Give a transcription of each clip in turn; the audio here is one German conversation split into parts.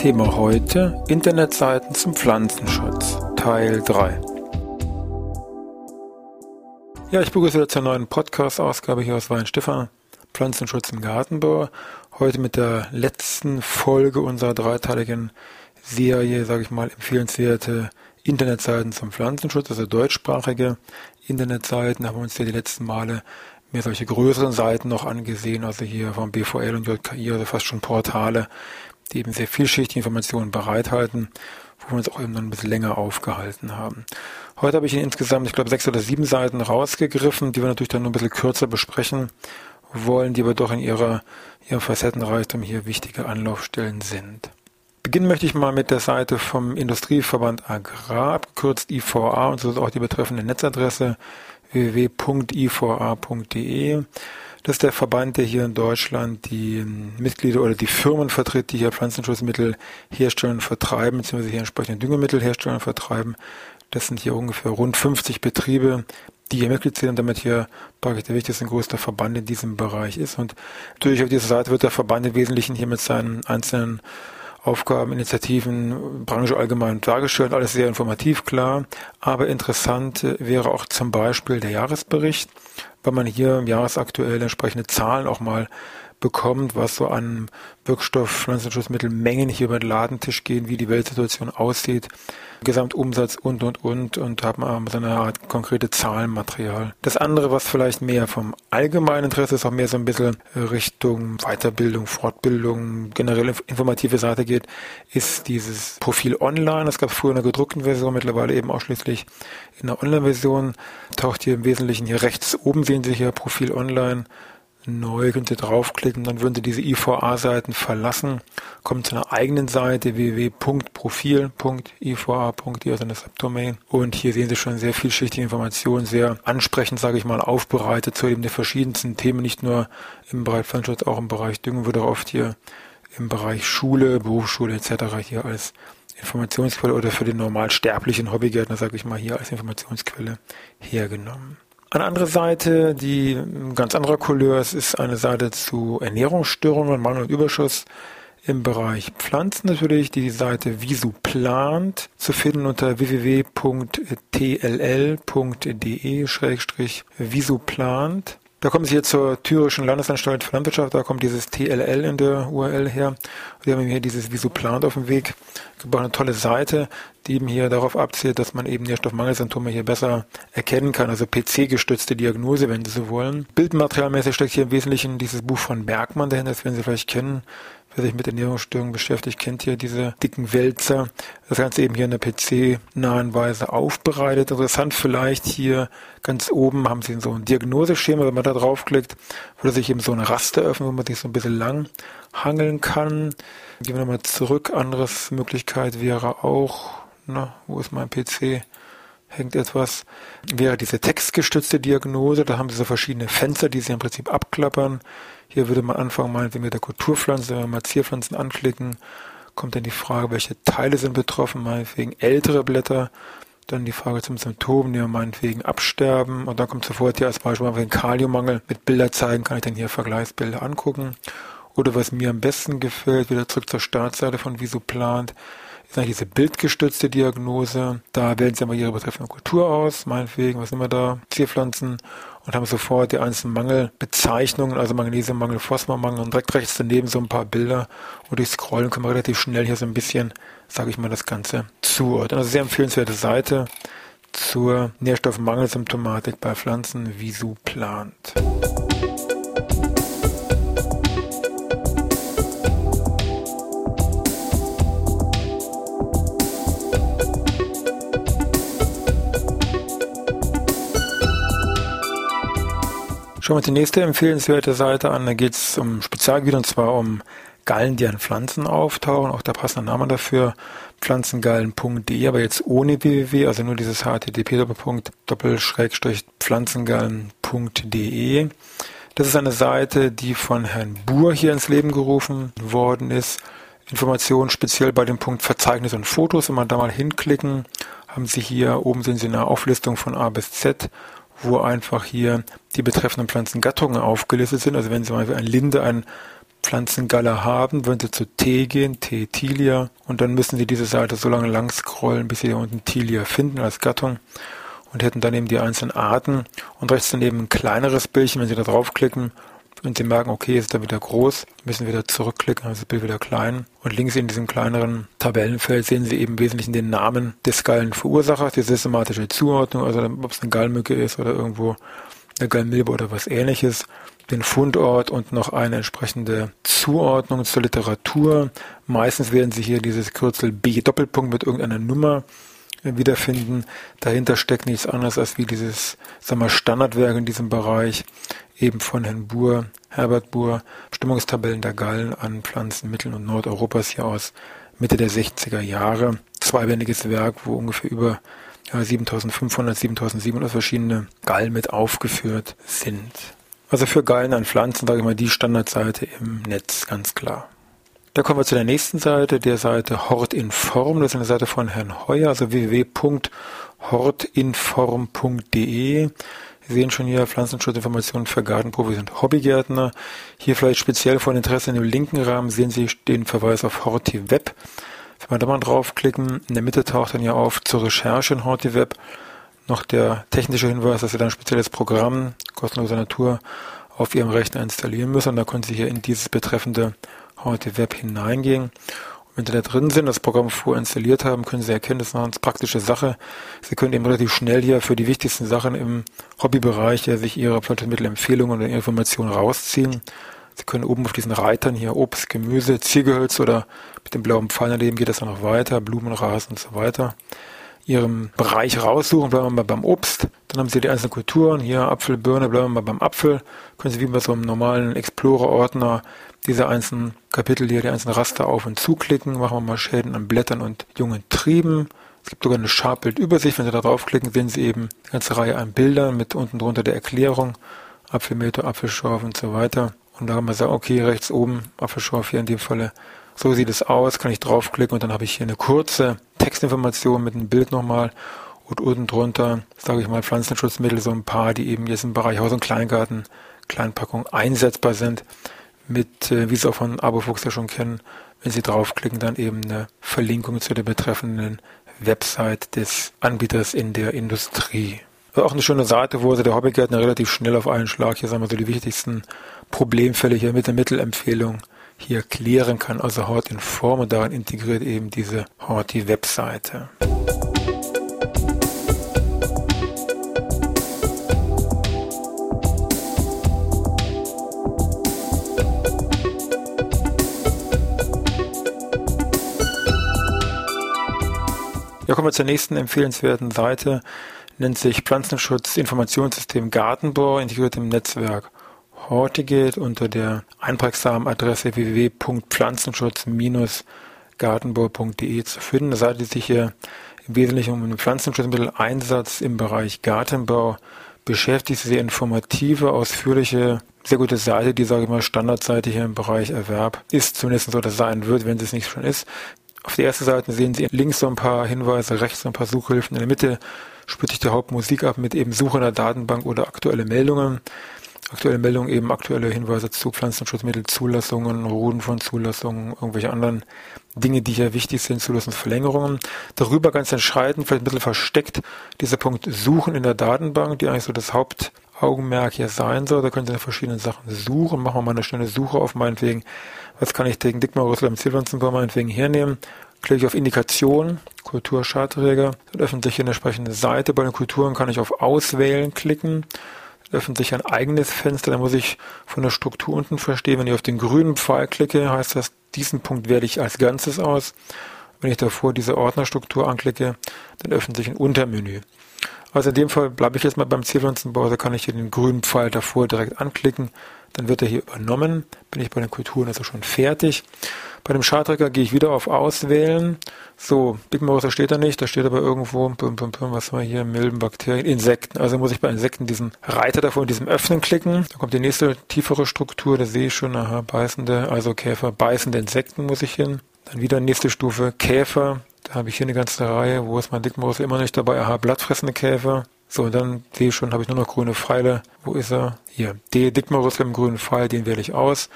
Thema heute Internetseiten zum Pflanzenschutz Teil 3. Ja, ich begrüße zur neuen Podcast-Ausgabe hier aus Weinstefan, Pflanzenschutz im Gartenbau. Heute mit der letzten Folge unserer dreiteiligen Serie, sage ich mal, empfehlenswerte Internetseiten zum Pflanzenschutz, also deutschsprachige Internetseiten. Haben wir uns ja die letzten Male mehr solche größeren Seiten noch angesehen, also hier vom BVL und JKI, also fast schon Portale, die eben sehr vielschichtige Informationen bereithalten, wo wir uns auch eben noch ein bisschen länger aufgehalten haben. Heute habe ich Ihnen insgesamt, ich glaube, sechs oder sieben Seiten rausgegriffen, die wir natürlich dann nur ein bisschen kürzer besprechen wollen, die aber doch in ihrer, ihrem Facettenreichtum hier wichtige Anlaufstellen sind. Beginnen möchte ich mal mit der Seite vom Industrieverband Agrar, abgekürzt IVA, und so ist auch die betreffende Netzadresse www.iva.de. Das ist der Verband, der hier in Deutschland die Mitglieder oder die Firmen vertritt, die hier Pflanzenschutzmittel herstellen und vertreiben, beziehungsweise hier entsprechende Düngemittel herstellen und vertreiben. Das sind hier ungefähr rund 50 Betriebe, die hier Mitglied sind damit hier praktisch der wichtigste und größte Verband in diesem Bereich ist. Und natürlich auf dieser Seite wird der Verband im Wesentlichen hier mit seinen einzelnen Aufgaben, Initiativen, Branche allgemein dargestellt, alles sehr informativ, klar. Aber interessant wäre auch zum Beispiel der Jahresbericht, weil man hier im Jahresaktuell entsprechende Zahlen auch mal bekommt, was so an Wirkstoff, Pflanzenschutzmittelmengen hier über den Ladentisch gehen, wie die Weltsituation aussieht, Gesamtumsatz und, und, und, und haben so eine Art konkrete Zahlenmaterial. Das andere, was vielleicht mehr vom allgemeinen Interesse ist, auch mehr so ein bisschen Richtung Weiterbildung, Fortbildung, generell informative Seite geht, ist dieses Profil online. Das gab es früher in der gedruckten Version, mittlerweile eben ausschließlich in der Online-Version. Taucht hier im Wesentlichen hier rechts oben, sehen Sie hier Profil online neu, könnt ihr draufklicken, dann würden Sie diese IVA-Seiten verlassen, kommen zu einer eigenen Seite www.profil.iva.de, also eine Subdomain. Und hier sehen Sie schon sehr vielschichtige Informationen, sehr ansprechend, sage ich mal, aufbereitet zu eben den verschiedensten Themen, nicht nur im Bereich Pflanzenschutz, auch im Bereich Düngung, wird auch oft hier im Bereich Schule, Berufsschule etc. hier als Informationsquelle oder für den normal sterblichen Hobbygärtner, sage ich mal, hier als Informationsquelle hergenommen. Eine andere Seite, die ganz anderer Couleur ist, ist eine Seite zu Ernährungsstörungen, Mangel und Überschuss im Bereich Pflanzen natürlich. Die Seite Visuplant zu finden unter www.tll.de-visuplant. Da kommen Sie hier zur Thürischen Landesanstalt für Landwirtschaft, da kommt dieses TLL in der URL her. Wir haben hier dieses Visuplant auf dem Weg gebaut, eine tolle Seite, die eben hier darauf abzielt, dass man eben Nährstoffmangelsymptome hier besser erkennen kann, also PC-gestützte Diagnose, wenn Sie so wollen. Bildmaterialmäßig steckt hier im Wesentlichen dieses Buch von Bergmann dahinter, das werden Sie vielleicht kennen. Wer sich mit Ernährungsstörungen beschäftigt, kennt hier diese dicken Wälzer. Das Ganze eben hier in der PC-nahen Weise aufbereitet. Interessant vielleicht hier ganz oben haben Sie so ein Diagnoseschema. Wenn man da draufklickt, würde sich eben so eine Raste öffnen, wo man sich so ein bisschen lang hangeln kann. Gehen wir nochmal zurück. Anderes Möglichkeit wäre auch, na, wo ist mein PC? hängt etwas, wäre diese textgestützte Diagnose. Da haben Sie so verschiedene Fenster, die Sie im Prinzip abklappern. Hier würde man anfangen, meinetwegen mit der Kulturpflanze, wenn wir mal Zierpflanzen anklicken, kommt dann die Frage, welche Teile sind betroffen, meinetwegen ältere Blätter, dann die Frage zum Symptom, die meinetwegen absterben und dann kommt sofort hier als Beispiel den Kaliummangel mit Bilder zeigen, kann ich dann hier Vergleichsbilder angucken. Oder was mir am besten gefällt, wieder zurück zur Startseite von Visuplant, ist eigentlich diese bildgestützte Diagnose. Da wählen Sie einmal Ihre betreffende Kultur aus, meinetwegen, was immer da, Zierpflanzen und haben sofort die einzelnen Mangelbezeichnungen, also Magnesiummangel, Phosphormangel und direkt rechts daneben so ein paar Bilder und durch Scrollen können wir relativ schnell hier so ein bisschen, sage ich mal, das Ganze zuordnen. Also sehr empfehlenswerte Seite zur Nährstoffmangelsymptomatik bei Pflanzen Visu plant. Schauen wir uns die nächste empfehlenswerte Seite an. Da geht es um Spezialgebiete und zwar um Gallen, die an Pflanzen auftauchen. Auch der passende Name dafür, pflanzengallen.de, aber jetzt ohne www, also nur dieses http pflanzengallen.de. Das ist eine Seite, die von Herrn Buhr hier ins Leben gerufen worden ist. Informationen speziell bei dem Punkt Verzeichnis und Fotos. Wenn man da mal hinklicken, haben Sie hier, oben sehen Sie eine Auflistung von A bis Z, wo einfach hier die betreffenden Pflanzengattungen aufgelistet sind. Also wenn Sie mal ein Linde, ein Pflanzengalle haben, würden Sie zu T gehen, T Tilia, und dann müssen Sie diese Seite so lange lang scrollen, bis Sie hier unten Tilia finden als Gattung und hätten dann eben die einzelnen Arten und rechts daneben ein kleineres Bildchen, wenn Sie da draufklicken und Sie merken, okay, ist da wieder groß, müssen wieder zurückklicken, dann ist das Bild wieder klein. Und links in diesem kleineren Tabellenfeld sehen Sie eben im Wesentlichen den Namen des Gallenverursachers, die systematische Zuordnung, also ob es eine Gallmücke ist oder irgendwo eine Gallmilbe oder was ähnliches, den Fundort und noch eine entsprechende Zuordnung zur Literatur. Meistens werden Sie hier dieses Kürzel B Doppelpunkt mit irgendeiner Nummer wiederfinden. Dahinter steckt nichts anderes als wie dieses sagen wir, Standardwerk in diesem Bereich, eben von Herrn Buhr, Herbert Buhr, Stimmungstabellen der Gallen an Pflanzen Mittel- und Nordeuropas hier aus Mitte der 60er Jahre. Zweibändiges Werk, wo ungefähr über ja, 7500, 7700 verschiedene Gallen mit aufgeführt sind. Also für Gallen an Pflanzen, sage ich mal, die Standardseite im Netz, ganz klar. Da kommen wir zu der nächsten Seite, der Seite Hortinform. Das ist eine Seite von Herrn Heuer, also www.hortinform.de. Sie sehen schon hier Pflanzenschutzinformationen für Gartenprofis und Hobbygärtner. Hier vielleicht speziell von Interesse in dem linken Rahmen sehen Sie den Verweis auf HortiWeb. Wenn wir da mal draufklicken, in der Mitte taucht dann ja auf zur Recherche in HortiWeb noch der technische Hinweis, dass Sie dann ein spezielles Programm kostenloser Natur auf Ihrem Rechner installieren müssen. Und da können Sie hier in dieses betreffende heute Web hineingehen. Da drin sind, das Programm vorinstalliert haben, können Sie erkennen, das ist eine ganz praktische Sache. Sie können eben relativ schnell hier für die wichtigsten Sachen im Hobbybereich ja, sich Ihre Pflanzenmittelempfehlungen oder Informationen rausziehen. Sie können oben auf diesen Reitern hier Obst, Gemüse, Ziergehölz oder mit dem blauen Pfeil daneben geht das dann noch weiter, Blumen, Rasen und so weiter. Ihrem Bereich raussuchen, bleiben wir mal beim Obst. Dann haben Sie die einzelnen Kulturen, hier Apfel, Birne, bleiben wir mal beim Apfel. Können Sie wie bei so einem normalen Explorer-Ordner diese einzelnen Kapitel hier, die einzelnen Raster auf und zuklicken. Machen wir mal Schäden an Blättern und jungen Trieben. Es gibt sogar eine Scharbildübersicht. Wenn Sie da draufklicken, sehen Sie eben eine ganze Reihe an Bildern mit unten drunter der Erklärung. Apfelmeter, Apfelschorf und so weiter. Und da kann man sagen, okay, rechts oben, Apfelschorf hier in dem Falle. So sieht es aus, kann ich draufklicken und dann habe ich hier eine kurze Textinformation mit einem Bild nochmal und unten drunter, sage ich mal, Pflanzenschutzmittel, so ein paar, die eben jetzt im Bereich Haus- und Kleingarten, Kleinpackung einsetzbar sind mit, äh, wie Sie auch von Abofuchs ja schon kennen, wenn Sie draufklicken, dann eben eine Verlinkung zu der betreffenden Website des Anbieters in der Industrie. Also auch eine schöne Seite, wo also der Hobbygärtner relativ schnell auf einen Schlag hier sagen wir so die wichtigsten Problemfälle hier mit der Mittelempfehlung hier klären kann. Also Hort in Form und darin integriert eben diese Horti-Webseite. Ja, kommen wir zur nächsten empfehlenswerten Seite. Nennt sich Pflanzenschutz Informationssystem Gartenbau integriert im Netzwerk Hortigate unter der einprägsamen Adresse www.pflanzenschutz-gartenbau.de zu finden. Eine Seite, die sich hier im Wesentlichen um den Pflanzenschutzmitteleinsatz im Bereich Gartenbau beschäftigt. Sehr informative, ausführliche, sehr gute Seite, die, sage ich mal, Standardseite hier im Bereich Erwerb ist, zumindest so, dass sein wird, wenn es nicht schon ist. Auf der ersten Seite sehen Sie links so ein paar Hinweise, rechts so ein paar Suchhilfen. In der Mitte spielt sich die Hauptmusik ab mit eben Suche in der Datenbank oder aktuelle Meldungen. Aktuelle Meldungen eben aktuelle Hinweise zu Pflanzenschutzmittelzulassungen, Ruden von Zulassungen, irgendwelche anderen Dinge, die hier wichtig sind, Zulassungsverlängerungen. Darüber ganz entscheidend, vielleicht ein bisschen versteckt, dieser Punkt Suchen in der Datenbank, die eigentlich so das Hauptaugenmerk hier sein soll. Da können Sie nach verschiedenen Sachen suchen. Machen wir mal eine schnelle Suche auf meinetwegen was kann ich gegen Dickmaurüssel am Zielpflanzenbau meinetwegen hernehmen? Klicke ich auf Indikation, Kulturschadträger, dann öffnet sich hier eine entsprechende Seite. Bei den Kulturen kann ich auf Auswählen klicken. Öffnet sich ein eigenes Fenster, da muss ich von der Struktur unten verstehen. Wenn ich auf den grünen Pfeil klicke, heißt das, diesen Punkt wähle ich als Ganzes aus. Wenn ich davor diese Ordnerstruktur anklicke, dann öffnet sich ein Untermenü. Also in dem Fall bleibe ich jetzt mal beim da kann ich hier den grünen Pfeil davor direkt anklicken, dann wird er hier übernommen, bin ich bei den Kulturen also schon fertig. Bei dem Charttracker gehe ich wieder auf Auswählen. So, Big Mouse steht da nicht, da steht aber irgendwo, bum, bum, bum, was haben wir hier, Milben, Bakterien, Insekten. Also muss ich bei Insekten diesen Reiter davor in diesem Öffnen klicken. Da kommt die nächste tiefere Struktur, da sehe ich schon, aha, beißende, also Käfer, beißende Insekten muss ich hin. Dann wieder nächste Stufe, Käfer. Da habe ich hier eine ganze Reihe. Wo ist mein Dickmaus? Immer nicht dabei. Aha, blattfressende Käfer. So, und dann sehe ich schon, habe ich nur noch grüne Pfeile. Wo ist er? Hier. D. Dickmaus mit dem grünen Pfeil, den wähle ich aus.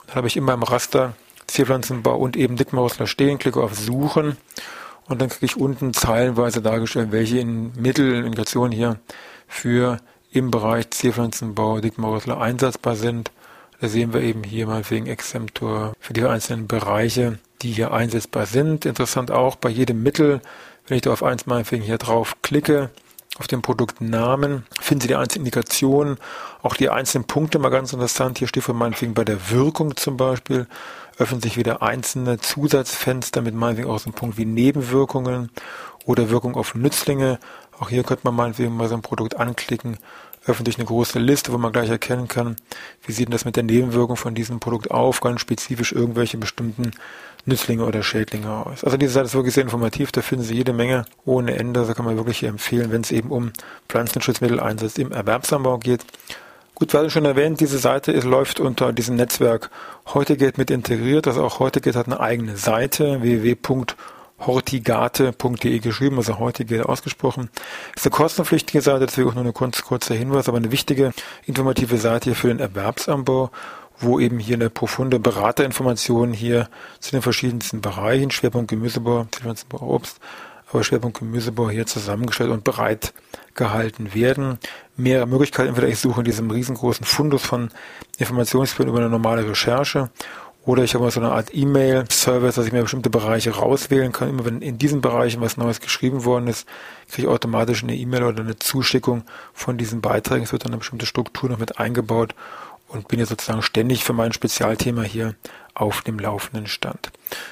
Und dann habe ich in meinem Raster Zierpflanzenbau und eben Dickmausler stehen, klicke auf Suchen und dann kriege ich unten zeilenweise dargestellt, welche in Mittelindikationen hier für im Bereich Zierpflanzenbau Dickmausler einsetzbar sind. Da sehen wir eben hier mal wegen Exemptor für die einzelnen Bereiche, die hier einsetzbar sind. Interessant auch bei jedem Mittel, wenn ich da auf eins meinetwegen hier drauf klicke, auf den Produktnamen, finden Sie die einzelnen Indikationen, auch die einzelnen Punkte mal ganz interessant. Hier steht von meinetwegen bei der Wirkung zum Beispiel, öffnen sich wieder einzelne Zusatzfenster mit meinetwegen auch so einem Punkt wie Nebenwirkungen oder Wirkung auf Nützlinge. Auch hier könnte man meinetwegen mal so ein Produkt anklicken, öffnet sich eine große Liste, wo man gleich erkennen kann, wie sieht denn das mit der Nebenwirkung von diesem Produkt auf, ganz spezifisch irgendwelche bestimmten Nützlinge oder Schädlinge aus. Also diese Seite ist wirklich sehr informativ, da finden Sie jede Menge ohne Ende, da kann man wirklich empfehlen, wenn es eben um Pflanzenschutzmitteleinsatz im Erwerbsanbau geht. Gut, wir hatten schon erwähnt, diese Seite ist, läuft unter diesem Netzwerk Heutegate mit integriert. Also auch Heutegate hat eine eigene Seite, www.hortigate.de geschrieben, also Heutegate ausgesprochen. Ist eine kostenpflichtige Seite, deswegen auch nur ein kurz, kurzer Hinweis, aber eine wichtige informative Seite hier für den Erwerbsanbau, wo eben hier eine profunde Beraterinformation hier zu den verschiedensten Bereichen, Schwerpunkt Gemüsebau, Pflanzenbau, Obst, aber Schwerpunkt Gemüsebau hier zusammengestellt und bereit gehalten werden. Mehrere Möglichkeiten. Entweder ich suche in diesem riesengroßen Fundus von Informationsquellen über eine normale Recherche oder ich habe so eine Art E-Mail-Service, dass ich mir bestimmte Bereiche rauswählen kann. Immer wenn in diesen Bereichen was Neues geschrieben worden ist, kriege ich automatisch eine E-Mail oder eine Zuschickung von diesen Beiträgen. Es wird dann eine bestimmte Struktur noch mit eingebaut und bin jetzt sozusagen ständig für mein Spezialthema hier auf dem laufenden Stand.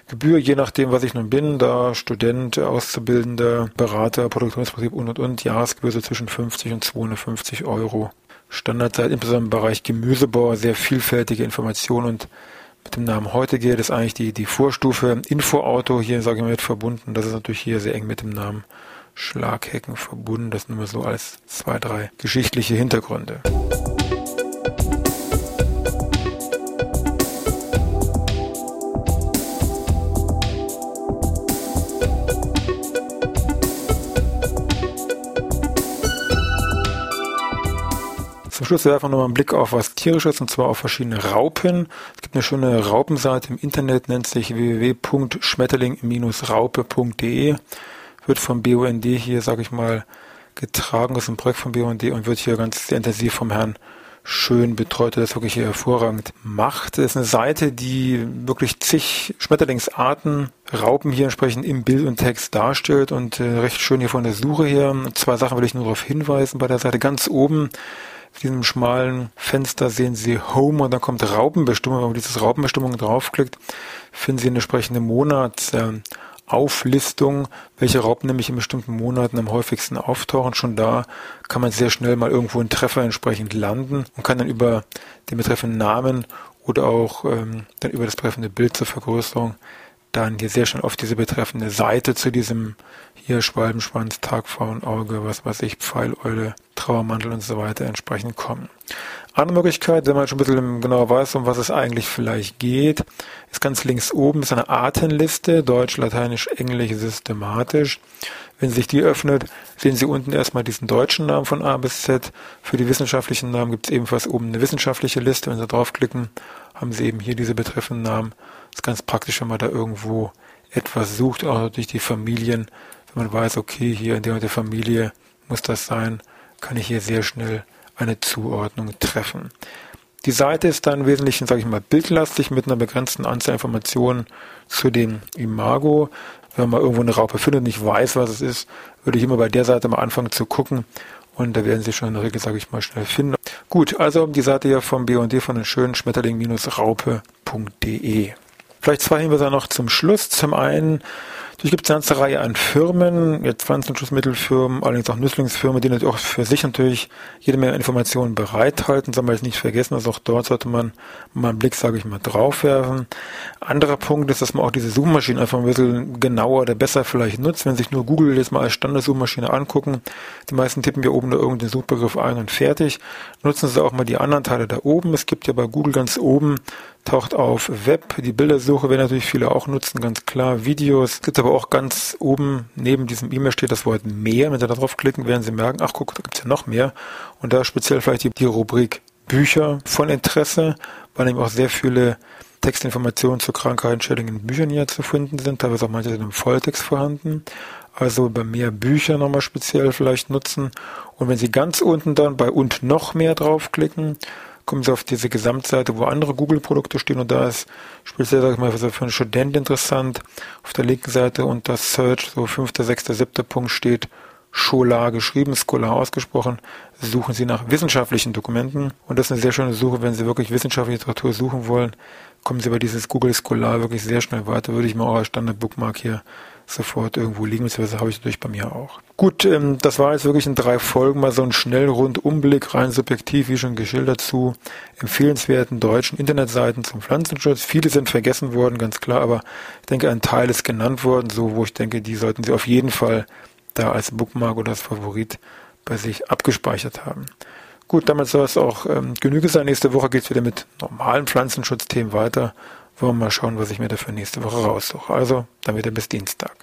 Gebühr, je nachdem, was ich nun bin, da Student, Auszubildender, Berater, Produktionsprinzip und und und, Jahresgebühr so zwischen 50 und 250 Euro. Standardzeit, insbesondere im Bereich Gemüsebau, sehr vielfältige Informationen und mit dem Namen heute geht es eigentlich die, die Vorstufe Infoauto hier, sage ich mal, mit verbunden. Das ist natürlich hier sehr eng mit dem Namen Schlaghecken verbunden. Das nur so als zwei, drei geschichtliche Hintergründe. Zum Schluss werfen wir nochmal einen Blick auf was Tierisches und zwar auf verschiedene Raupen. Es gibt eine schöne Raupenseite im Internet, nennt sich www.schmetterling-raupe.de. Wird vom BUND hier, sage ich mal, getragen. Das ist ein Projekt vom BUND und wird hier ganz sehr intensiv vom Herrn schön betreut, der das wirklich hervorragend macht. Es ist eine Seite, die wirklich zig Schmetterlingsarten, Raupen hier entsprechend im Bild und Text darstellt und äh, recht schön hier von der Suche her. Zwei Sachen will ich nur darauf hinweisen bei der Seite. Ganz oben auf diesem schmalen Fenster sehen Sie Home und dann kommt Raupenbestimmung. Wenn man dieses Raupenbestimmung draufklickt, finden Sie eine entsprechende Monatsauflistung, welche Raupen nämlich in bestimmten Monaten am häufigsten auftauchen. Schon da kann man sehr schnell mal irgendwo einen Treffer entsprechend landen und kann dann über den betreffenden Namen oder auch ähm, dann über das betreffende Bild zur Vergrößerung dann hier sehr schnell auf diese betreffende Seite zu diesem hier Schwalbenschwanz, Tagpfauenauge, was weiß ich, Pfeileule, Trauermantel und so weiter entsprechend kommen. Andere Möglichkeit, wenn man schon ein bisschen genauer weiß, um was es eigentlich vielleicht geht, ist ganz links oben ist eine Artenliste, Deutsch, Lateinisch, Englisch, systematisch. Wenn sich die öffnet, sehen Sie unten erstmal diesen deutschen Namen von A bis Z. Für die wissenschaftlichen Namen gibt es ebenfalls oben eine wissenschaftliche Liste. Wenn Sie draufklicken, haben Sie eben hier diese betreffenden Namen. Ist ganz praktisch, wenn man da irgendwo etwas sucht, auch durch die Familien. Wenn man weiß, okay, hier in der Familie muss das sein, kann ich hier sehr schnell eine Zuordnung treffen. Die Seite ist dann im Wesentlichen, sage ich mal, bildlastig mit einer begrenzten Anzahl Informationen zu dem Imago. Wenn man irgendwo eine Raupe findet und nicht weiß, was es ist, würde ich immer bei der Seite mal anfangen zu gucken und da werden Sie schon in der Regel, sage ich mal, schnell finden. Gut, also die Seite hier vom BD von den schönen Schmetterling-raupe.de. Vielleicht zwei Hinweise noch zum Schluss. Zum einen Natürlich gibt es eine ganze Reihe an Firmen, jetzt Pflanzenschutzmittelfirmen, allerdings auch Nützlingsfirmen, die natürlich auch für sich natürlich jede Menge Informationen bereithalten. Soll man jetzt nicht vergessen, also auch dort sollte man mal einen Blick, sage ich mal, drauf werfen. Anderer Punkt ist, dass man auch diese Suchmaschinen einfach ein bisschen genauer oder besser vielleicht nutzt. Wenn sich nur Google jetzt mal als Standardsuchmaschine angucken, die meisten tippen ja oben da irgendeinen Suchbegriff ein und fertig. Nutzen Sie auch mal die anderen Teile da oben. Es gibt ja bei Google ganz oben taucht auf Web. Die Bildersuche werden natürlich viele auch nutzen, ganz klar. Videos. Es gibt aber auch ganz oben neben diesem E-Mail steht das Wort mehr. Wenn Sie da drauf klicken, werden Sie merken, ach guck, da gibt's ja noch mehr. Und da speziell vielleicht die, die Rubrik Bücher von Interesse, weil eben auch sehr viele Textinformationen zu Krankheiten, Schädlingen in Büchern hier zu finden sind. Teilweise auch manche sind im Volltext vorhanden. Also bei mehr Bücher nochmal speziell vielleicht nutzen. Und wenn Sie ganz unten dann bei und noch mehr draufklicken, kommen Sie auf diese Gesamtseite, wo andere Google-Produkte stehen und da ist speziell, sag ich mal, für einen Student interessant. Auf der linken Seite unter Search, so fünfter, sechster, siebter Punkt steht Scholar geschrieben, Scholar ausgesprochen, suchen Sie nach wissenschaftlichen Dokumenten. Und das ist eine sehr schöne Suche, wenn Sie wirklich wissenschaftliche Literatur suchen wollen, kommen Sie bei dieses Google Scholar wirklich sehr schnell weiter. Würde ich mal als Standard-Bookmark hier sofort irgendwo liegen, beziehungsweise habe ich natürlich bei mir auch. Gut, ähm, das war jetzt wirklich in drei Folgen mal so ein schnell Rundumblick, rein subjektiv, wie schon geschildert, zu empfehlenswerten deutschen Internetseiten zum Pflanzenschutz. Viele sind vergessen worden, ganz klar, aber ich denke, ein Teil ist genannt worden, so wo ich denke, die sollten Sie auf jeden Fall da als Bookmark oder als Favorit bei sich abgespeichert haben. Gut, damit soll es auch ähm, Genüge sein. Nächste Woche geht es wieder mit normalen Pflanzenschutzthemen weiter. Wollen wir mal schauen, was ich mir da für nächste Woche raussuche. Also, dann wieder bis Dienstag.